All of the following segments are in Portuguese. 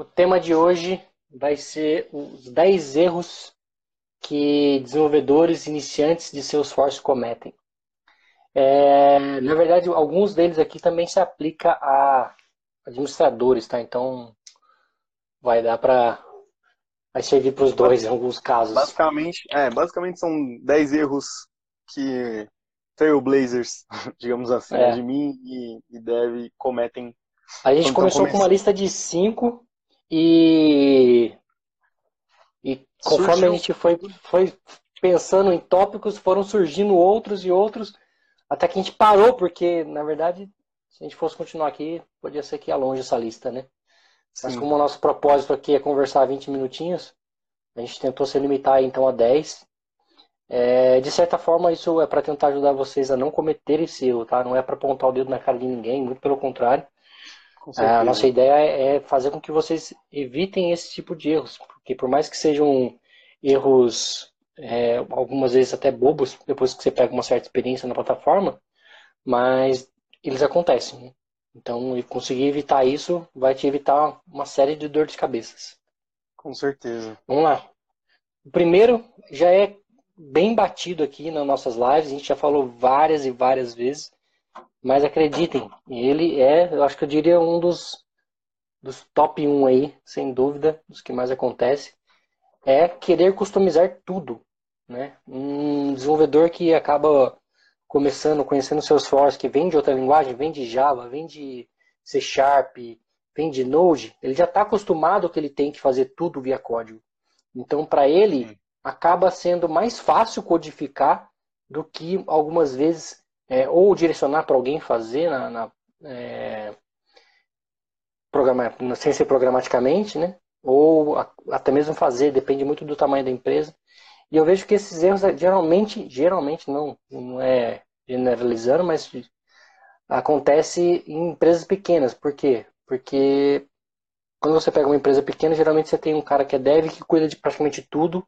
O tema de hoje vai ser os 10 erros que desenvolvedores iniciantes de Salesforce cometem. É, na verdade, alguns deles aqui também se aplica a administradores, tá? Então, vai dar para vai servir para os dois em alguns casos. Basicamente, é, basicamente são 10 erros que trailblazers, digamos assim, é. de mim e, e Dev cometem. A gente começou com uma lista de 5 e e conforme Surgiu. a gente foi, foi pensando em tópicos, foram surgindo outros e outros, até que a gente parou, porque, na verdade, se a gente fosse continuar aqui, podia ser que ia longe essa lista, né? Sim. Mas como o nosso propósito aqui é conversar 20 minutinhos, a gente tentou se limitar então a 10. É, de certa forma, isso é para tentar ajudar vocês a não cometer esse erro, tá? Não é para apontar o dedo na cara de ninguém, muito pelo contrário. É, a nossa ideia é fazer com que vocês evitem esse tipo de erros, porque por mais que sejam erros, é, algumas vezes até bobos, depois que você pega uma certa experiência na plataforma, mas eles acontecem. Né? Então, conseguir evitar isso vai te evitar uma série de dor de cabeças. Com certeza. Vamos lá. O primeiro já é bem batido aqui nas nossas lives, a gente já falou várias e várias vezes, mas acreditem, ele é, eu acho que eu diria um dos, dos top 1 aí, sem dúvida, dos que mais acontece, é querer customizar tudo. Né? Um desenvolvedor que acaba começando, conhecendo Salesforce, que vem de outra linguagem, vem de Java, vem de C Sharp, vem de Node, ele já está acostumado que ele tem que fazer tudo via código. Então, para ele, acaba sendo mais fácil codificar do que algumas vezes, é, ou direcionar para alguém fazer na, na é, sem ser programaticamente, né? ou a, até mesmo fazer, depende muito do tamanho da empresa. E eu vejo que esses erros geralmente, geralmente não, não é generalizando, mas acontece em empresas pequenas. Por quê? Porque quando você pega uma empresa pequena, geralmente você tem um cara que é dev que cuida de praticamente tudo.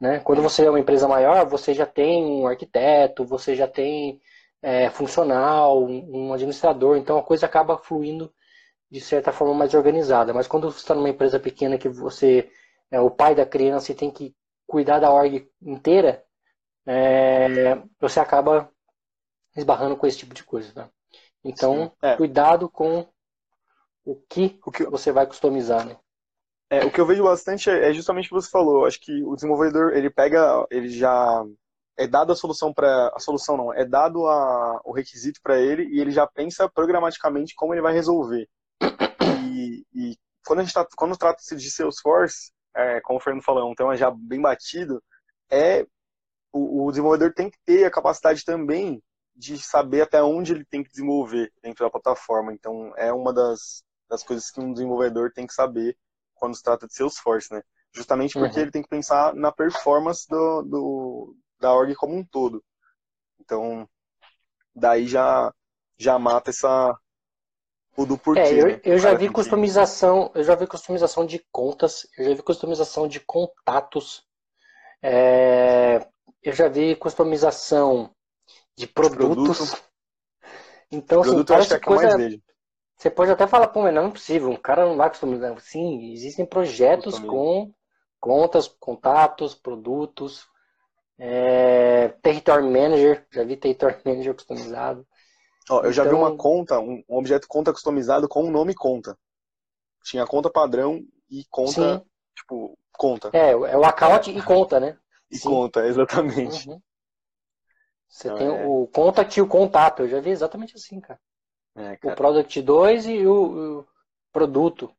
Né? Quando você é uma empresa maior, você já tem um arquiteto, você já tem é, funcional, um administrador, então a coisa acaba fluindo de certa forma mais organizada. Mas quando você está numa empresa pequena que você é o pai da criança e tem que cuidar da org inteira, é, você acaba esbarrando com esse tipo de coisa. Tá? Então, é. cuidado com o que, o que você vai customizar. Né? É, o que eu vejo bastante é justamente o que você falou. Acho que o desenvolvedor ele pega, ele já é dado a solução para a solução não, é dado a, o requisito para ele e ele já pensa programaticamente como ele vai resolver. E, e quando a gente tá, quando trata-se de Salesforce, é, como o Fernando falou, é um tema já bem batido, é o, o, desenvolvedor tem que ter a capacidade também de saber até onde ele tem que desenvolver dentro da plataforma. Então, é uma das, das coisas que um desenvolvedor tem que saber quando se trata de Salesforce, né? Justamente porque uhum. ele tem que pensar na performance do, do, da org como um todo. Então, daí já, já mata essa, o do porquê. É, eu, né? eu já vi customização, eu já vi customização de contas, eu já vi customização de contatos, é, eu já vi customização de produtos. Produto. Então, assim, produto parece é coisa. Você pode até falar, pô, mas não é possível, um cara não vai customizar. Sim, existem projetos com contas, contatos, produtos, é, Territory Manager, já vi Territory Manager customizado. Ó, eu já vi uma então- conta, um, objeto conta customizado com o nome conta. Tinha conta padrão e conta, Sim. tipo, conta. É, é o account e conta, né? E Sim. conta, exatamente. Uhum. Você então, tem é... o contact e o contato. Eu já vi exatamente assim, cara. É, cara. O Product 2 e o, o produto.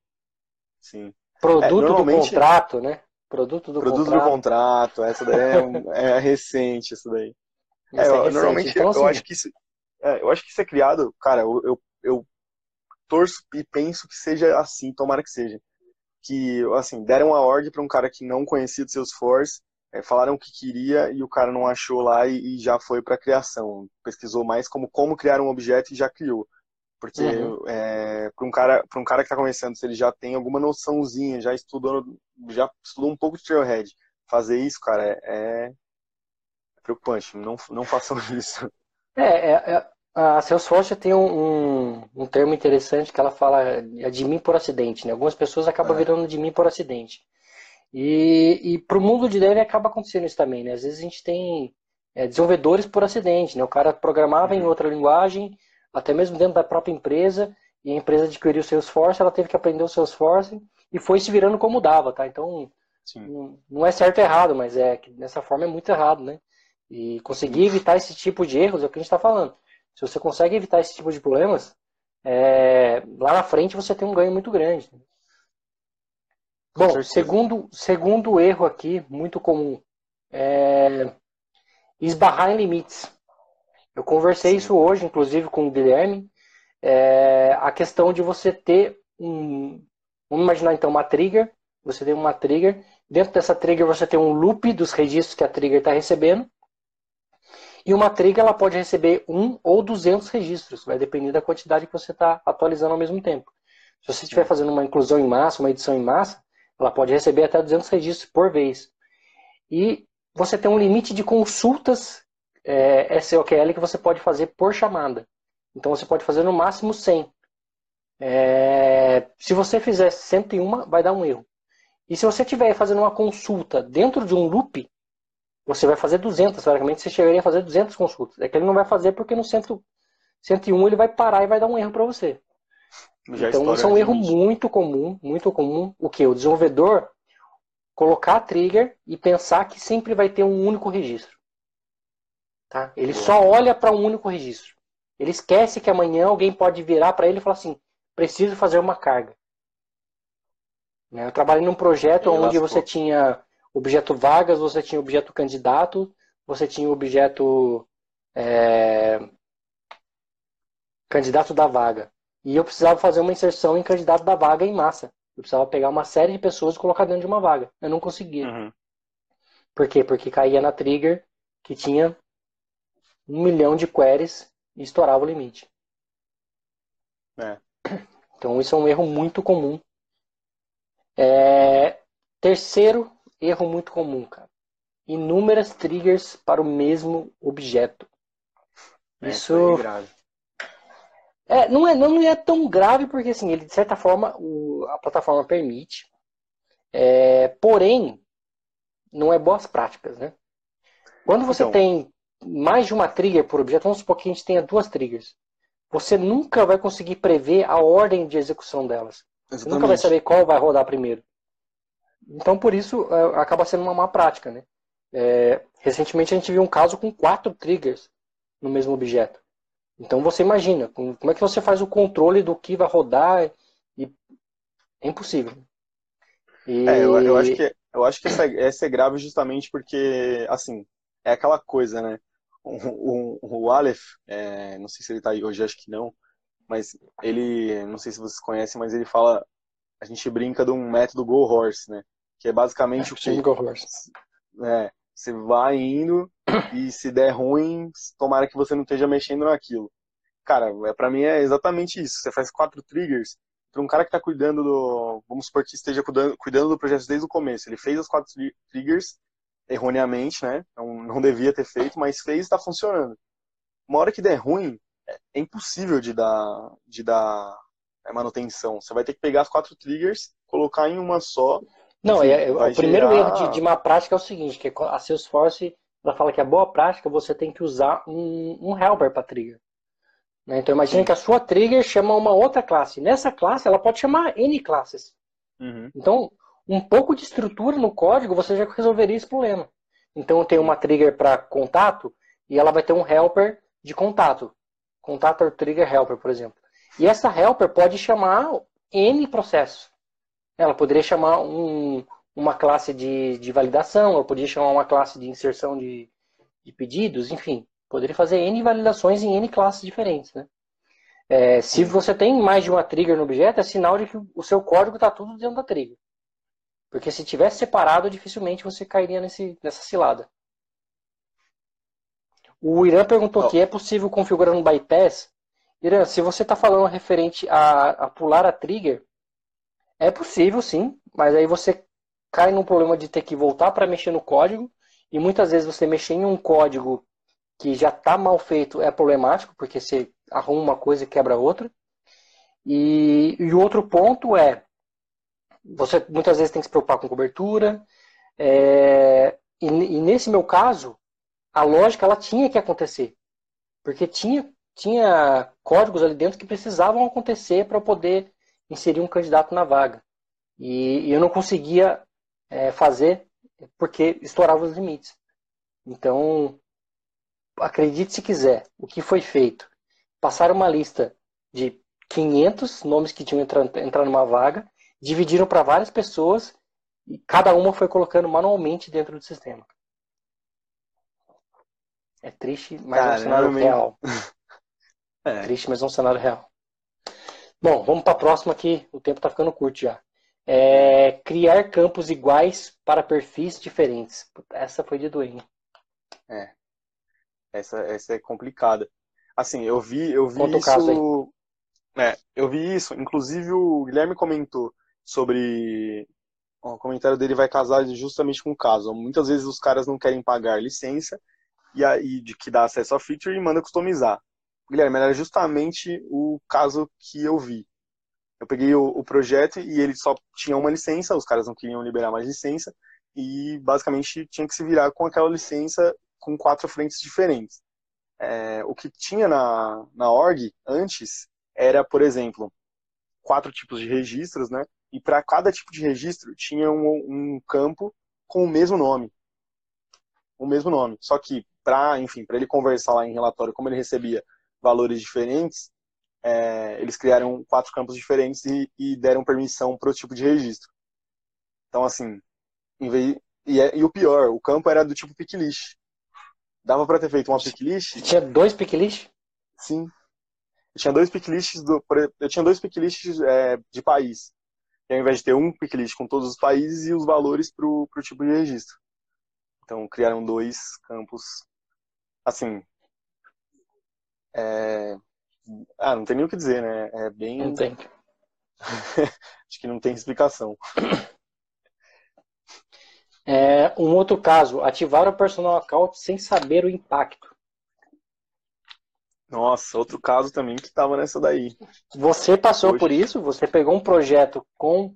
Sim. Produto é, do contrato, né? Produto do Produto contrato. do contrato. Essa daí é, é recente, isso daí. É, é, recente. normalmente então, assim, eu acho que isso, é, eu acho que isso é criado, cara, eu, eu, eu, torço e penso que seja assim, tomara que seja. Que, assim, deram a ordem para um cara que não conhecia de Salesforce, é, falaram o que queria e o cara não achou lá e, e já foi para criação. Pesquisou mais como, como criar um objeto e já criou. Porque uhum. é, para um cara para um cara que está começando, se ele já tem alguma noçãozinha, já estudou já estudou um pouco de Trailhead, fazer isso, cara, é, é preocupante. Não não façam isso. É, é, é, A Salesforce tem um, um, um, termo interessante que ela fala é de mim por acidente. Né? Algumas pessoas acabam é. virando de mim por acidente. E, e para o mundo de dev acaba acontecendo isso também. Né? Às vezes a gente tem é, desenvolvedores por acidente. Né? O cara programava em uhum. outra linguagem, até mesmo dentro da própria empresa, e a empresa adquiriu o Salesforce, ela teve que aprender o Salesforce e foi se virando como dava. Tá? Então, Sim. não é certo ou errado, mas é que dessa forma é muito errado. Né? E conseguir evitar esse tipo de erros é o que a gente está falando. Se você consegue evitar esse tipo de problemas, é, lá na frente você tem um ganho muito grande. Bom, segundo, segundo erro aqui, muito comum, é esbarrar em limites. Eu conversei Sim. isso hoje, inclusive, com o Guilherme, é, a questão de você ter um. Vamos imaginar então uma trigger. Você tem uma trigger. Dentro dessa trigger você tem um loop dos registros que a trigger está recebendo. E uma trigger ela pode receber um ou 200 registros, vai depender da quantidade que você está atualizando ao mesmo tempo. Se você estiver fazendo uma inclusão em massa, uma edição em massa, ela pode receber até 200 registros por vez. E você tem um limite de consultas é, SOQL que você pode fazer por chamada. Então você pode fazer no máximo 100. É, se você fizer 101, vai dar um erro. E se você estiver fazendo uma consulta dentro de um loop, você vai fazer 200, teoricamente você chegaria a fazer 200 consultas. É que ele não vai fazer porque no 100, 101 ele vai parar e vai dar um erro para você. Já então isso é um erro muito comum, muito comum. O que? O desenvolvedor colocar a trigger e pensar que sempre vai ter um único registro. Tá? Ele só olha para um único registro. Ele esquece que amanhã alguém pode virar para ele e falar assim: preciso fazer uma carga. Né? Eu trabalhei num projeto ele onde lascou. você tinha objeto vagas, você tinha objeto candidato, você tinha objeto é, candidato da vaga. E eu precisava fazer uma inserção em candidato da vaga em massa. Eu precisava pegar uma série de pessoas e colocar dentro de uma vaga. Eu não conseguia. Uhum. Por quê? Porque caía na trigger que tinha um milhão de queries e estourava o limite. É. Então isso é um erro muito comum. É... Terceiro erro muito comum, cara. Inúmeras triggers para o mesmo objeto. É, Isso é, não, é, não é tão grave porque assim, ele de certa forma o, a plataforma permite. É, porém, não é boas práticas, né? Quando você então, tem mais de uma trigger por objeto, vamos supor que a gente tenha duas triggers. Você nunca vai conseguir prever a ordem de execução delas. Exatamente. Você nunca vai saber qual vai rodar primeiro. Então, por isso, é, acaba sendo uma má prática. Né? É, recentemente, a gente viu um caso com quatro triggers no mesmo objeto. Então, você imagina, como é que você faz o controle do que vai rodar? E... É impossível. E... É, eu, eu, acho que, eu acho que essa, essa é grave justamente porque, assim, é aquela coisa, né? O, o, o Aleph, é, não sei se ele está aí hoje, acho que não, mas ele, não sei se vocês conhecem, mas ele fala, a gente brinca de um método Go Horse, né? Que é basicamente é, o que. Go Horse. É, você vai indo e se der ruim, tomara que você não esteja mexendo naquilo. Cara, é, para mim é exatamente isso. Você faz quatro triggers para um cara que está cuidando do. Vamos supor que esteja cuidando, cuidando do projeto desde o começo. Ele fez as quatro triggers erroneamente, né? Não, não devia ter feito, mas fez e está funcionando. Uma hora que der ruim, é, é impossível de dar, de dar é, manutenção. Você vai ter que pegar as quatro triggers, colocar em uma só não, é, é o primeiro gerar... erro de, de, má prática é o seguinte, que a Salesforce ela fala que a boa prática você tem que usar um, um helper para trigger. Né? Então imagine que a sua trigger chama uma outra classe. Nessa classe ela pode chamar N classes. Uhum. Então, um pouco de estrutura no código você já resolveria esse problema. Então eu tenho uma trigger para contato e ela vai ter um helper de contato. Contato trigger helper, por exemplo. E essa helper pode chamar N processos. Ela poderia chamar um, uma classe de, de validação, ela poderia chamar uma classe de inserção de, de pedidos, enfim. Poderia fazer N validações em N classes diferentes. Né? É, se você tem mais de uma trigger no objeto, é sinal de que o seu código está tudo dentro da trigger. Porque se tivesse separado, dificilmente você cairia nesse, nessa cilada. O Irã perguntou oh. que é possível configurar um bypass. Irã, se você está falando referente a, a pular a trigger, é possível, sim, mas aí você cai num problema de ter que voltar para mexer no código e muitas vezes você mexer em um código que já está mal feito é problemático, porque você arruma uma coisa e quebra outra. E, e o outro ponto é, você muitas vezes tem que se preocupar com cobertura, é, e, e, nesse meu caso, a lógica ela tinha que acontecer, porque tinha, tinha códigos ali dentro que precisavam acontecer para poder inserir um candidato na vaga. E, e eu não conseguia é, fazer porque estourava os limites. Então, acredite se quiser, o que foi feito? Passaram uma lista de 500 nomes que tinham entrado entrar numa vaga, dividiram para várias pessoas e cada uma foi colocando manualmente dentro do sistema. É triste, mas Caramba. é um cenário real. É. Triste, mas é um cenário real. Bom, vamos para a próxima aqui. O tempo está ficando curto já. É, criar campos iguais para perfis diferentes. Essa foi de doer. É. Essa, essa é complicada. Assim, eu vi, eu vi Conta isso. É, eu vi isso. Inclusive o Guilherme comentou sobre o comentário dele vai casar justamente com o caso. Muitas vezes os caras não querem pagar licença e aí de que dá acesso à feature e manda customizar. Guilherme, era justamente o caso que eu vi. Eu peguei o, o, projeto e ele só tinha uma licença, os caras não queriam liberar mais licença, e basicamente tinha que se virar com aquela licença com quatro frentes diferentes. É, o que tinha na, na org antes era, por exemplo, quatro tipos de registros, né? E para cada tipo de registro tinha um, um campo com o mesmo nome. O mesmo nome. Só que, para, enfim, para ele conversar lá em relatório como ele recebia valores diferentes, é, eles criaram quatro campos diferentes e, e deram permissão para o tipo de registro. Então, assim, vez, e, é, e, o pior, o campo era do tipo picklist. Dava para ter feito uma picklist. Tinha dois picklists? Sim. Eu tinha dois picklists do, eu tinha dois picklists é, de país. E ao invés de ter um picklist com todos os países e os valores para o tipo de registro. Então criaram dois campos. Assim, é... Ah, não tem nem o que dizer, né? É bem. Não tem. Acho que não tem explicação. É, um outro caso, ativar o personal account sem saber o impacto. Nossa, outro caso também que estava nessa daí. Você passou Hoje. por isso? Você pegou um projeto com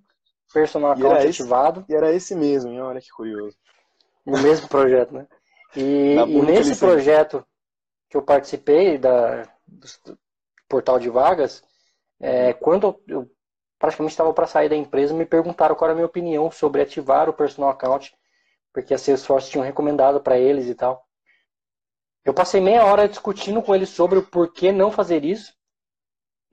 personal account ativado? e era esse mesmo, hein? olha que curioso. O mesmo projeto, né? E, e nesse projeto que eu participei da, do portal de vagas, é, quando eu praticamente estava para sair da empresa, me perguntaram qual era a minha opinião sobre ativar o personal account, porque a Salesforce tinha recomendado para eles e tal. Eu passei meia hora discutindo com eles sobre o porquê não fazer isso.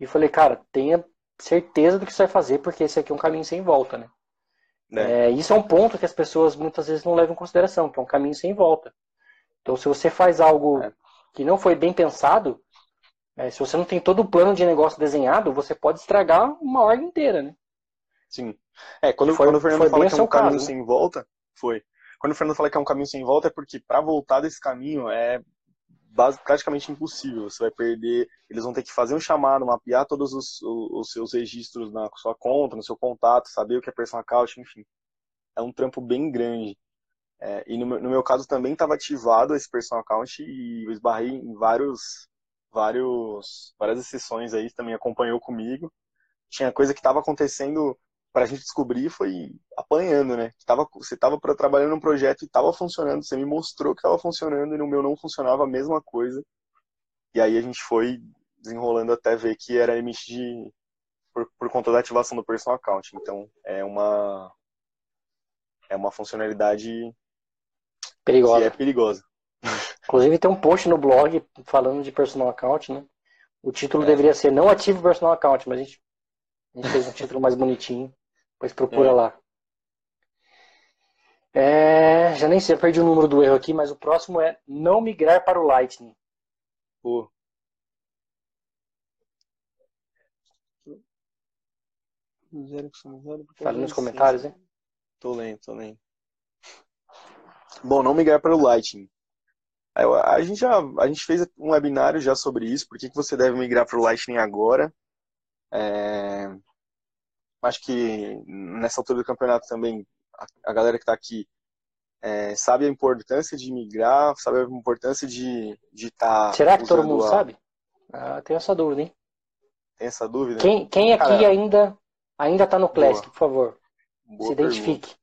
E falei, cara, tenha certeza do que você vai fazer, porque esse aqui é um caminho sem volta, né? É. É, isso é um ponto que as pessoas muitas vezes não levam em consideração, que é um caminho sem volta. Então, se você faz algo é que não foi bem pensado, é, se você não tem todo o plano de negócio desenhado, você pode estragar uma org inteira, né? Sim. É, quando, foi, quando o Fernando fala que é um caminho caso, sem né? volta, foi. Quando o Fernando fala que é um caminho sem volta, é porque para voltar desse caminho é praticamente impossível. Você vai perder, eles vão ter que fazer um chamado, mapear todos os, os seus registros na sua conta, no seu contato, saber o que é personal account, enfim. É um trampo bem grande. É, e no no meu, caso também estava ativado esse personal account e eu esbarrei em vários, vários, várias exceções aí, também acompanhou comigo. Tinha coisa que estava acontecendo para a gente descobrir foi apanhando, né? Tava, você estava trabalhando num projeto e estava funcionando, você me mostrou que estava funcionando e no meu não funcionava a mesma coisa. E aí a gente foi desenrolando até ver que era limite de por, por conta da ativação do personal account. Então é uma é uma funcionalidade Perigosa. Que é perigosa. Inclusive tem um post no blog falando de personal account, né? O título é. deveria ser Não ative o personal account, mas a gente, a gente fez um título mais bonitinho. Depois procura é. lá. É, já nem sei, eu perdi o número do erro aqui, mas o próximo é não migrar para o Lightning. Pô. Fale nos comentários, hein? Tô lendo, tô lendo. Bom, não migrar para o Lightning. A gente já a gente fez um webinário já sobre isso, por que, que você deve migrar para o Lightning agora. É... Acho que nessa altura do campeonato também, a, galera que está aqui é, sabe a importância de migrar, sabe a importância de estar. Tá Será que todo mundo a... sabe? Ah, tenho essa dúvida, hein? Tem essa dúvida? Quem, quem aqui Cara, ainda ainda está no Classic, boa. por favor? Boa Se identifique. Pergunta.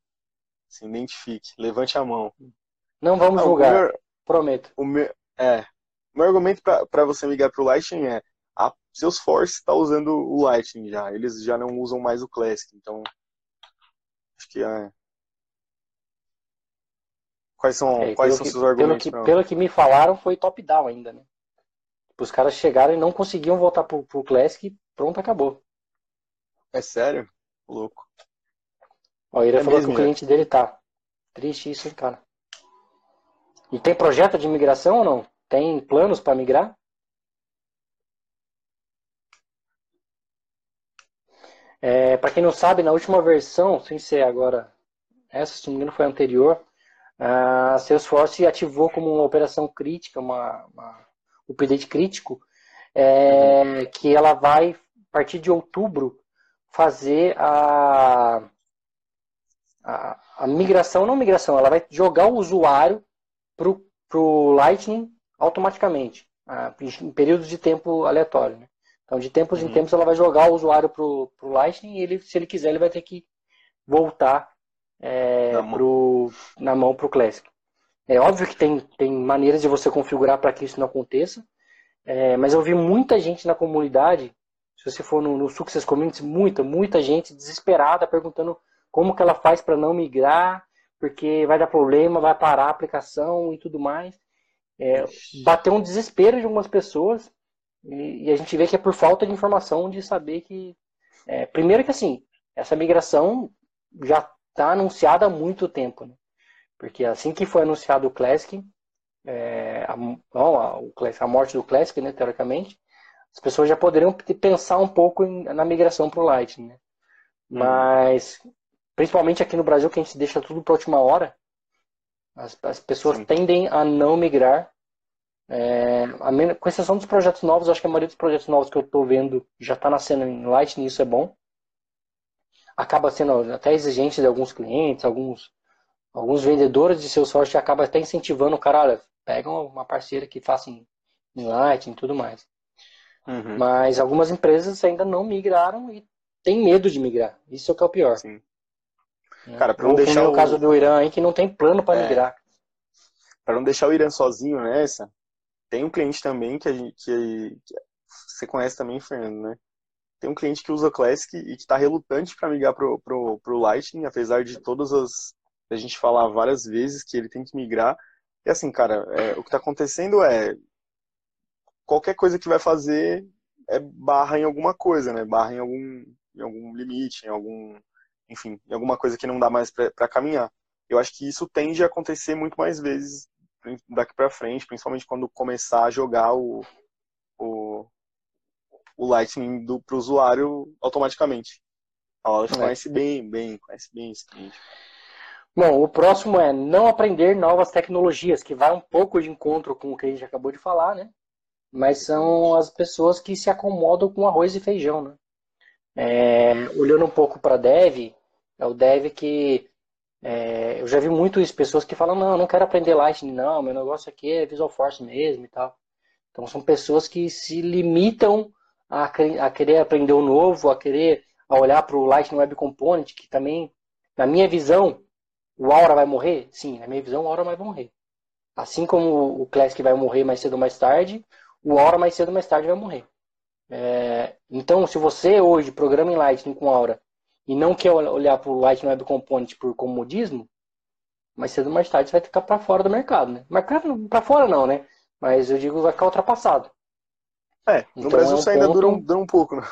Se identifique. Levante a mão. Não vamos Não, julgar. Meu, prometo. O meu, é. O meu argumento para você migrar para o Lightning é a Salesforce está usando o Lightning já. Eles já não usam mais o Classic. Então, acho que é, Quais são, é, quais são que, seus argumentos? Pelo que, pelo que me falaram, foi top-down ainda, né? Os caras chegaram e não conseguiam voltar pro, pro Classic e pronto, acabou. É sério? Louco. Ó, ele é falou mesmo, que o cliente dele tá. Triste isso, hein, cara. E tem projeto de migração ou não? Tem planos para migrar? É, para quem não sabe, na última versão, sem ser agora, essa se não me engano foi a anterior, a Salesforce ativou como uma operação crítica, uma, uma update crítico, é, que ela vai, a partir de outubro, fazer a, a, a migração, não migração, ela vai jogar o usuário para o Lightning automaticamente, em períodos de tempo aleatório. Né? Então, de tempos uhum. em tempos, ela vai jogar o usuário para o Lightning e ele, se ele quiser, ele vai ter que voltar é, na, mão. Pro, na mão para o Classic. É óbvio que tem, tem maneiras de você configurar para que isso não aconteça, é, mas eu vi muita gente na comunidade, se você for no, no Success Community, muita, muita gente desesperada perguntando como que ela faz para não migrar, porque vai dar problema, vai parar a aplicação e tudo mais. É, bateu um desespero de algumas pessoas e, e, a gente vê que é por falta de informação de saber que. É, primeiro que assim, essa migração já está anunciada há muito tempo. Né? Porque assim que foi anunciado o Classic, é, a, não, a, o a morte do Classic, né, teoricamente, as pessoas já poderiam pensar um pouco em, na migração para o Lightning. Né? Uhum. Mas, principalmente aqui no Brasil, que a gente deixa tudo para a última hora, as, as pessoas Sim. tendem a não migrar. É, a, com exceção dos projetos novos, acho que a maioria dos projetos novos que eu estou vendo já está nascendo em Lightning, isso é bom acaba sendo até exigente de alguns clientes, alguns, alguns vendedores de seu sorte acaba até incentivando o cara, olha, pega uma parceira que faça em, em Lightning e tudo mais. Uhum. Mas algumas empresas ainda não migraram e tem medo de migrar. Isso é o que é o pior. Sim. É. Cara, para não deixar o caso do Irã aí que não tem plano para é. migrar. Para não deixar o Irã sozinho nessa, tem um cliente também que a gente que, que você conhece também, Fernando, né? tem um cliente que usa Classic e que está relutante para migrar pro, pro, pro Lightning, apesar de todas as a gente falar várias vezes que ele tem que migrar. E assim, cara, é, o que está acontecendo é qualquer coisa que vai fazer é barra em alguma coisa, né? Barra em algum, em algum limite, em algum, enfim, em alguma coisa que não dá mais para caminhar. Eu acho que isso tende a acontecer muito mais vezes daqui para frente, principalmente quando começar a jogar o, o, o Lightning para o usuário automaticamente. A Aula é. conhece bem, bem, conhece bem esse cliente. Bom, o próximo é não aprender novas tecnologias, que vai um pouco de encontro com o que a gente acabou de falar, né? Mas são as pessoas que se acomodam com arroz e feijão, né? É, olhando um pouco para dev, é o dev que é, eu já vi muito isso, pessoas que falam, não, não quero aprender Lightning, não, meu negócio aqui é Visual Force mesmo e tal. Então são pessoas que se limitam a, a querer aprender o novo, a querer a olhar para o Lightning Web Component, que também, na minha visão, o Aura vai morrer? Sim, na minha visão, o Aura vai morrer. Assim como o Classic vai morrer mais cedo ou mais tarde, o Aura mais cedo ou mais tarde vai morrer. É, então, se você hoje programa em Lightning com Aura e não quer olhar para o Lightning Web Component por comodismo, mais cedo ou mais tarde você vai ficar para fora do mercado, né? Para fora não, né? Mas eu digo vai ficar ultrapassado. É, no então, Brasil é um isso ainda ponto... dura, um, dura um pouco, né?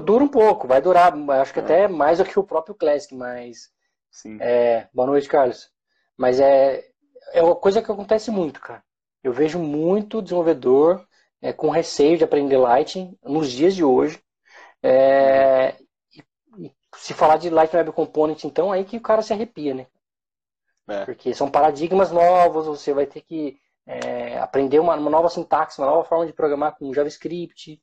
dura um pouco, vai durar, acho que é. até mais do que o próprio Classic, mas. Sim. É, boa noite, Carlos. Mas é, é uma coisa que acontece muito, cara. Eu vejo muito desenvolvedor é, com receio de aprender Lightning nos dias de hoje. É, e se falar de Lightning Web Component, então, aí que o cara se arrepia, né? É. Porque são paradigmas novos, você vai ter que é, aprender uma, uma, nova sintaxe, uma nova forma de programar com JavaScript,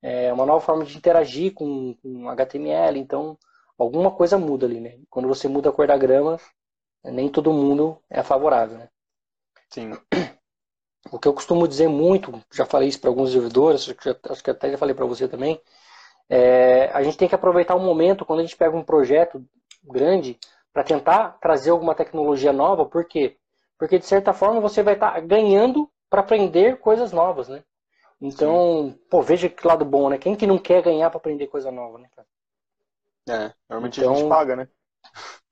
é, uma nova forma de interagir com, com, HTML. Então, alguma coisa muda ali, né? Quando você muda a cor da grama, nem todo mundo é favorável. Né? Sim. O que eu costumo dizer muito, já falei isso para alguns desenvolvedores, acho que até já falei para você também, é, a gente tem que aproveitar o momento quando a gente pega um projeto grande para tentar trazer alguma tecnologia nova, por quê? Porque de certa forma você vai estar tá ganhando para aprender coisas novas, né? Então, Sim. pô, veja que lado bom, né? Quem que não quer ganhar para aprender coisa nova, né, cara? É, normalmente então, a gente paga, né?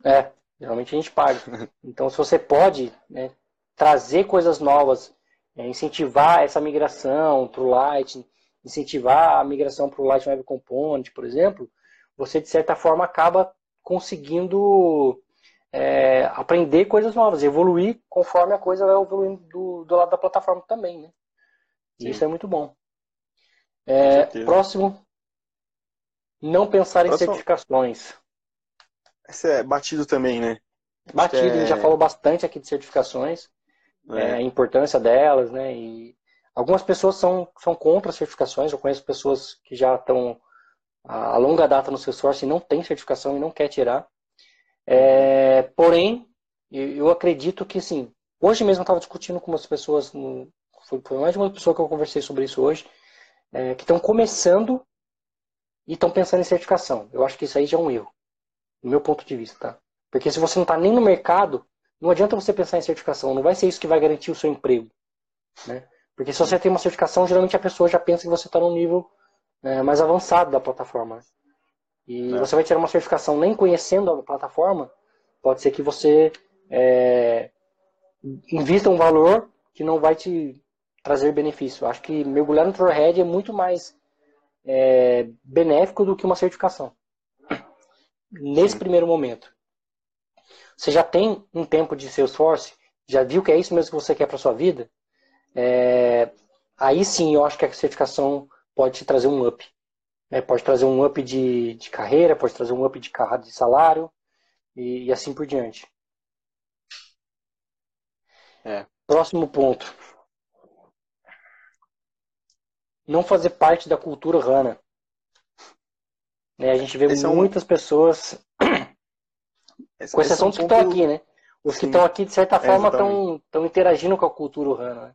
É, geralmente a gente paga. Então, se você pode né, trazer coisas novas, é, incentivar essa migração para o Light, incentivar a migração para o Light Web Component, por exemplo, você de certa forma acaba conseguindo é, aprender coisas novas, evoluir conforme a coisa vai evoluindo do, do lado da plataforma também, né? E isso é muito bom. É, próximo, não pensar em próximo... certificações. Esse é batido também, né? Batido, é... a gente já falou bastante aqui de certificações, é. é. a importância delas, né? E algumas pessoas são, são contra certificações, eu conheço pessoas que já estão a longa data no seu source e não tem certificação e não quer tirar. É, porém, eu acredito que, sim, hoje mesmo eu estava discutindo com umas pessoas, foi, mais de uma pessoa que eu conversei sobre isso hoje, é, que estão começando e estão pensando em certificação. Eu acho que isso aí já é um erro, do meu ponto de vista, tá? Porque se você não está nem no mercado, não adianta você pensar em certificação, não vai ser isso que vai garantir o seu emprego, né? Porque se você tem uma certificação, geralmente a pessoa já pensa que você está num nível é, mais avançado da plataforma. E é. você vai tirar uma certificação nem conhecendo a plataforma, pode ser que você é, invista um valor que não vai te trazer benefício. Acho que mergulhar no Trailhead é muito mais é, benéfico do que uma certificação. Nesse Sim. primeiro momento. Você já tem um tempo de Salesforce, já viu que é isso mesmo que você quer para sua vida, é, aí sim eu acho que a certificação pode te trazer um up. Né? Pode trazer um up de, de carreira, pode trazer um up de, de salário e, e assim por diante. É. Próximo ponto. Não fazer parte da cultura HANA. Né? A gente vê Esse muitas é um... pessoas, Esse, com exceção é um dos que estão aqui, né? Os Sim. que estão aqui, de certa forma, estão interagindo com a cultura HANA. Né?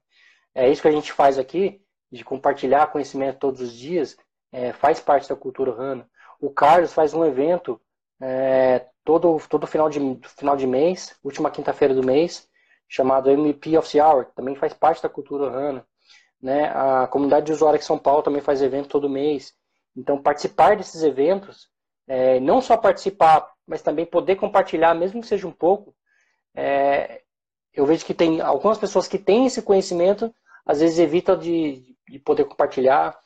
É isso que a gente faz aqui, de compartilhar conhecimento todos os dias é, faz parte da cultura HANA. O Carlos faz um evento é, todo, todo final, de, final de mês, última quinta-feira do mês, chamado MVP of the Hour, que também faz parte da cultura HANA. Né? A comunidade de usuários de São Paulo também faz evento todo mês. Então, participar desses eventos, é, não só participar, mas também poder compartilhar, mesmo que seja um pouco, é, eu vejo que tem algumas pessoas que têm esse conhecimento, às vezes evitam de, de poder compartilhar,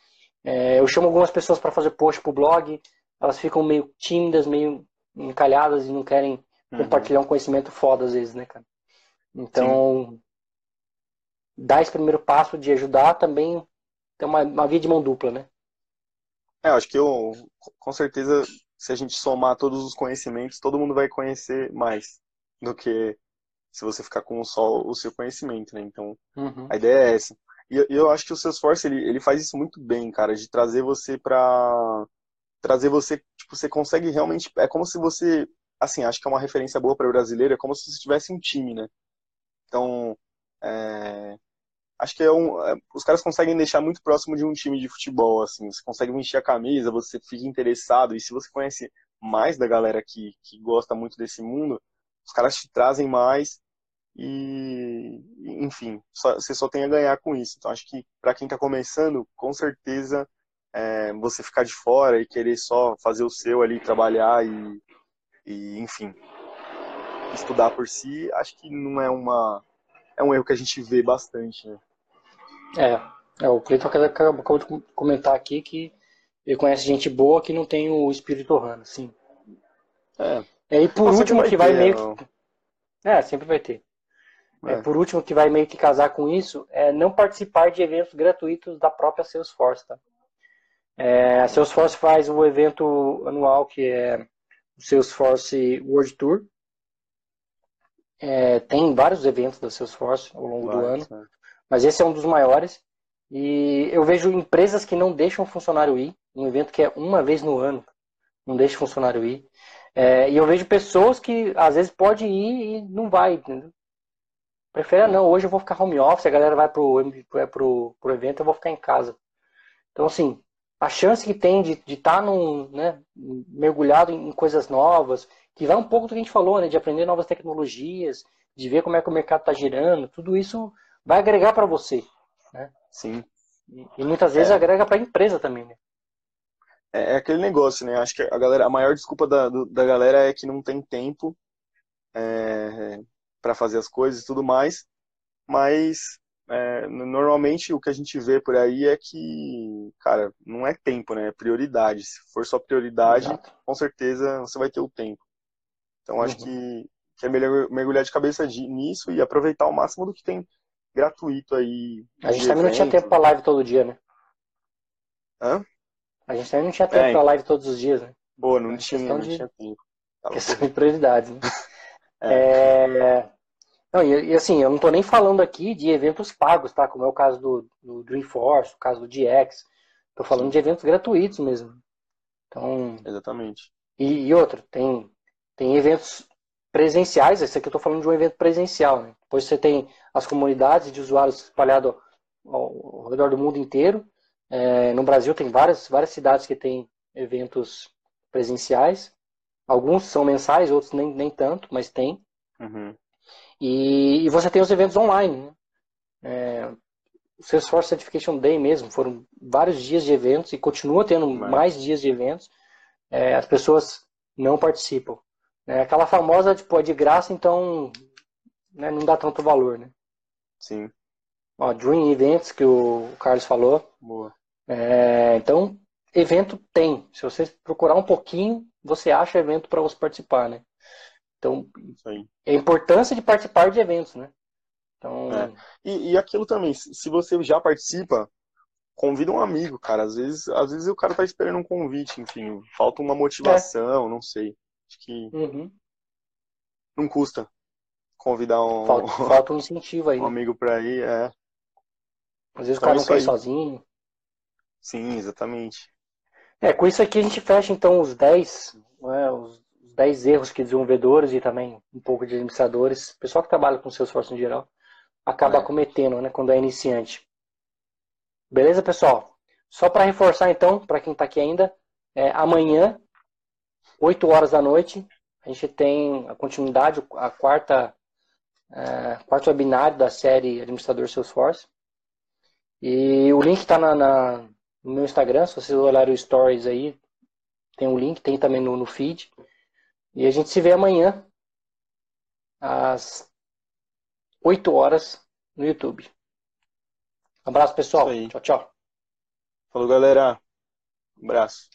é, eu chamo algumas pessoas para fazer post pro blog, elas ficam meio tímidas, meio encalhadas e não querem uhum. compartilhar um conhecimento foda às vezes, né, cara? Então, Sim. dar esse primeiro passo de ajudar também tem uma, uma via de mão dupla, né? É, acho que eu, com certeza, se a gente somar todos os conhecimentos, todo mundo vai conhecer mais do que se você ficar com só o seu conhecimento, né? Então, uhum. a ideia é essa. E eu acho que o Salesforce, ele, ele faz isso muito bem, cara, de trazer você pra... Trazer você, tipo, você consegue realmente... É como se você... Assim, acho que é uma referência boa para o brasileiro, é como se você tivesse um time, né? Então, é... Acho que é um, é, os caras conseguem deixar muito próximo de um time de futebol, assim. Você consegue vestir a camisa, você fica interessado, e se você conhece mais da galera que, que gosta muito desse mundo, os caras te trazem mais e, enfim, só, você só tem a ganhar com isso. Então, acho que para quem está começando, com certeza, é, você ficar de fora e querer só fazer o seu ali, trabalhar e, e, enfim, estudar por si, acho que não é uma. É um erro que a gente vê bastante, né? É, é o Cleiton acabou de comentar aqui que ele conhece gente boa que não tem o espírito rano, sim. É. E por último, que vai ter, meio que. É, sempre vai ter. É. Por último, que vai meio que casar com isso, é não participar de eventos gratuitos da própria Salesforce. Tá? É, a Salesforce faz o um evento anual que é o Salesforce World Tour. É, tem vários eventos da Salesforce ao longo do ano, né? mas esse é um dos maiores. E eu vejo empresas que não deixam o funcionário ir, um evento que é uma vez no ano, não deixa o funcionário ir. É, e eu vejo pessoas que às vezes pode ir e não vai, entendeu? Prefere, não, hoje eu vou ficar home office, a galera vai pro, pro, pro evento, eu vou ficar em casa. Então, assim, a chance que tem de estar tá né, mergulhado em coisas novas, que vai um pouco do que a gente falou, né, de aprender novas tecnologias, de ver como é que o mercado está girando, tudo isso vai agregar para você. Né? Sim. E, e muitas vezes é. agrega para a empresa também. Né? É, é, aquele negócio, né? Acho que a galera, a maior desculpa da, da galera é que não tem tempo é, para fazer as coisas e tudo mais, mas é, normalmente o que a gente vê por aí é que, cara, não é tempo, né? É prioridade. Se for só prioridade, Exato. com certeza você vai ter o tempo. Então acho uhum. que, que é melhor mergulhar de cabeça de, nisso e aproveitar o máximo do que tem gratuito aí. A gente também não tinha tempo para live todo dia, né? Hã? A gente também não tinha tempo é, para live todos os dias, né? Pô, não, tinha, não de... tinha tempo. Tava questão de prioridades, né? é. Não, e, e, assim, eu não estou nem falando aqui de eventos pagos, tá? Como é o caso do, do Dreamforce, o caso do DX. Estou falando Sim. de eventos gratuitos mesmo. Então. Exatamente. E, e outra, tem, tem eventos presenciais, esse aqui eu estou falando de um evento presencial, né? Depois você tem as comunidades de usuários espalhados ao, ao redor do mundo inteiro. É, no Brasil tem várias, várias cidades que têm eventos presenciais. Alguns são mensais, outros nem, nem tanto, mas tem. Uhum. E, e, você tem os eventos online. Né? É, o Salesforce Certification Day mesmo, foram vários dias de eventos e continua tendo mais dias de eventos. É, as pessoas não participam. É aquela famosa, tipo, é de graça, então né, não dá tanto valor, né? Sim. Ó, Dream Events, que o Carlos falou. Boa. É, então, evento tem. Se você procurar um pouquinho, você acha evento para você participar, né? Então, é a importância de participar de eventos, né? Então... É. E, e aquilo também, se você já participa, convida um amigo, cara. Às vezes, às vezes o cara tá esperando um convite, enfim, falta uma motivação, é. não sei. Acho que uhum. não custa convidar um, falta, falta um incentivo aí. Um né? amigo para ir, é. Às vezes então, o cara não quer ir sozinho. Sim, exatamente. É, com isso aqui a gente fecha então os 10, né, os 10 erros que desenvolvedores e também um pouco de administradores, pessoal que trabalha com seus esforço em geral, acaba é. cometendo, né, quando é iniciante. Beleza, pessoal? Só para reforçar então, para quem está aqui ainda, é, amanhã 8 horas da noite, a gente tem a continuidade, a quarta, é, quarto webinário da série Administrador Salesforce. E o link está na, na, no meu Instagram, se vocês olharem o Stories aí, tem um link, tem também no, no feed. E a gente se vê amanhã, às 8 horas, no YouTube. Um abraço, pessoal. Tchau, tchau. Falou, galera. Um abraço.